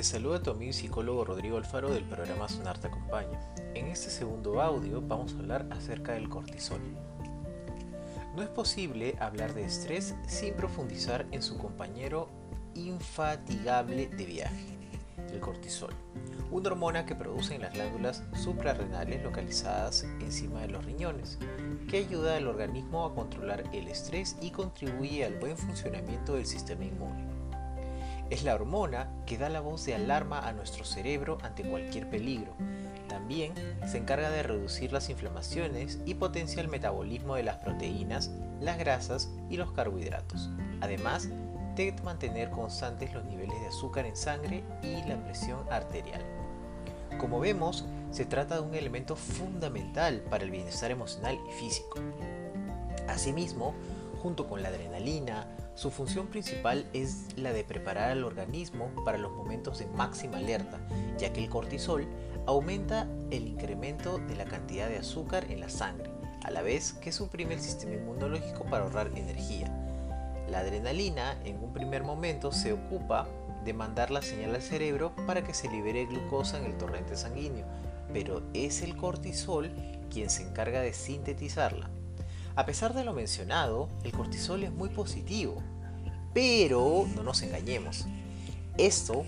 Te saluda tu amigo y psicólogo Rodrigo Alfaro del programa Sonar te acompaña. En este segundo audio vamos a hablar acerca del cortisol. No es posible hablar de estrés sin profundizar en su compañero infatigable de viaje, el cortisol, una hormona que producen las glándulas suprarrenales localizadas encima de los riñones, que ayuda al organismo a controlar el estrés y contribuye al buen funcionamiento del sistema inmune. Es la hormona que da la voz de alarma a nuestro cerebro ante cualquier peligro. También se encarga de reducir las inflamaciones y potencia el metabolismo de las proteínas, las grasas y los carbohidratos. Además de mantener constantes los niveles de azúcar en sangre y la presión arterial. Como vemos, se trata de un elemento fundamental para el bienestar emocional y físico. Asimismo, junto con la adrenalina, su función principal es la de preparar al organismo para los momentos de máxima alerta, ya que el cortisol aumenta el incremento de la cantidad de azúcar en la sangre, a la vez que suprime el sistema inmunológico para ahorrar energía. La adrenalina en un primer momento se ocupa de mandar la señal al cerebro para que se libere glucosa en el torrente sanguíneo, pero es el cortisol quien se encarga de sintetizarla. A pesar de lo mencionado, el cortisol es muy positivo, pero no nos engañemos. Esto,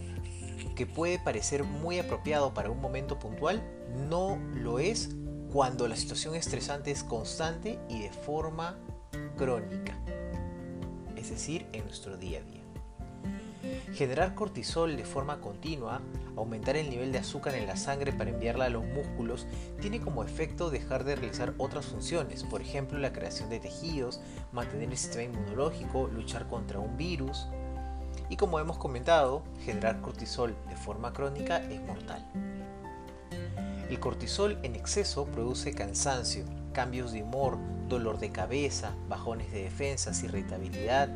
que puede parecer muy apropiado para un momento puntual, no lo es cuando la situación estresante es constante y de forma crónica, es decir, en nuestro día a día. Generar cortisol de forma continua, aumentar el nivel de azúcar en la sangre para enviarla a los músculos, tiene como efecto dejar de realizar otras funciones, por ejemplo la creación de tejidos, mantener el sistema inmunológico, luchar contra un virus. Y como hemos comentado, generar cortisol de forma crónica es mortal. El cortisol en exceso produce cansancio, cambios de humor, dolor de cabeza, bajones de defensas, irritabilidad,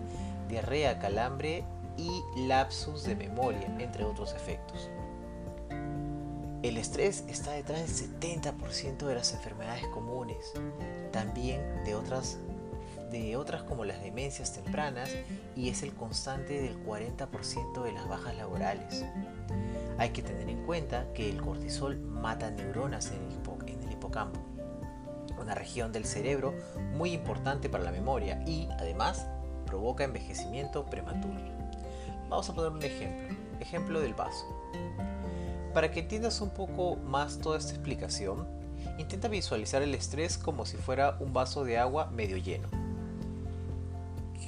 diarrea, calambre y lapsus de memoria, entre otros efectos. El estrés está detrás del 70% de las enfermedades comunes, también de otras, de otras como las demencias tempranas y es el constante del 40% de las bajas laborales. Hay que tener en cuenta que el cortisol mata neuronas en el, en el hipocampo, una región del cerebro muy importante para la memoria y además provoca envejecimiento prematuro. Vamos a poner un ejemplo, ejemplo del vaso. Para que entiendas un poco más toda esta explicación, intenta visualizar el estrés como si fuera un vaso de agua medio lleno.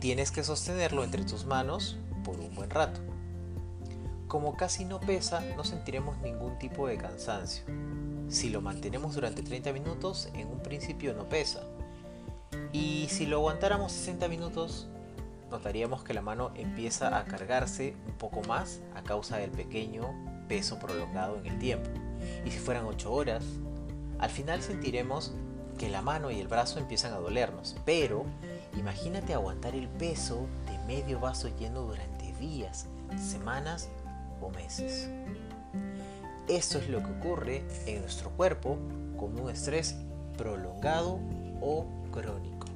Tienes que sostenerlo entre tus manos por un buen rato. Como casi no pesa, no sentiremos ningún tipo de cansancio. Si lo mantenemos durante 30 minutos, en un principio no pesa. Y si lo aguantáramos 60 minutos, notaríamos que la mano empieza a cargarse un poco más a causa del pequeño peso prolongado en el tiempo. Y si fueran 8 horas, al final sentiremos que la mano y el brazo empiezan a dolernos. Pero imagínate aguantar el peso de medio vaso lleno durante días, semanas o meses. Esto es lo que ocurre en nuestro cuerpo con un estrés prolongado o crónico.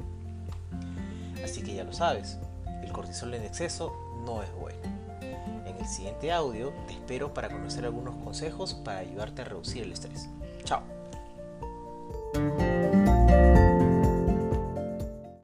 Así que ya lo sabes, el cortisol en exceso no es bueno. En el siguiente audio te espero para conocer algunos consejos para ayudarte a reducir el estrés. Chao.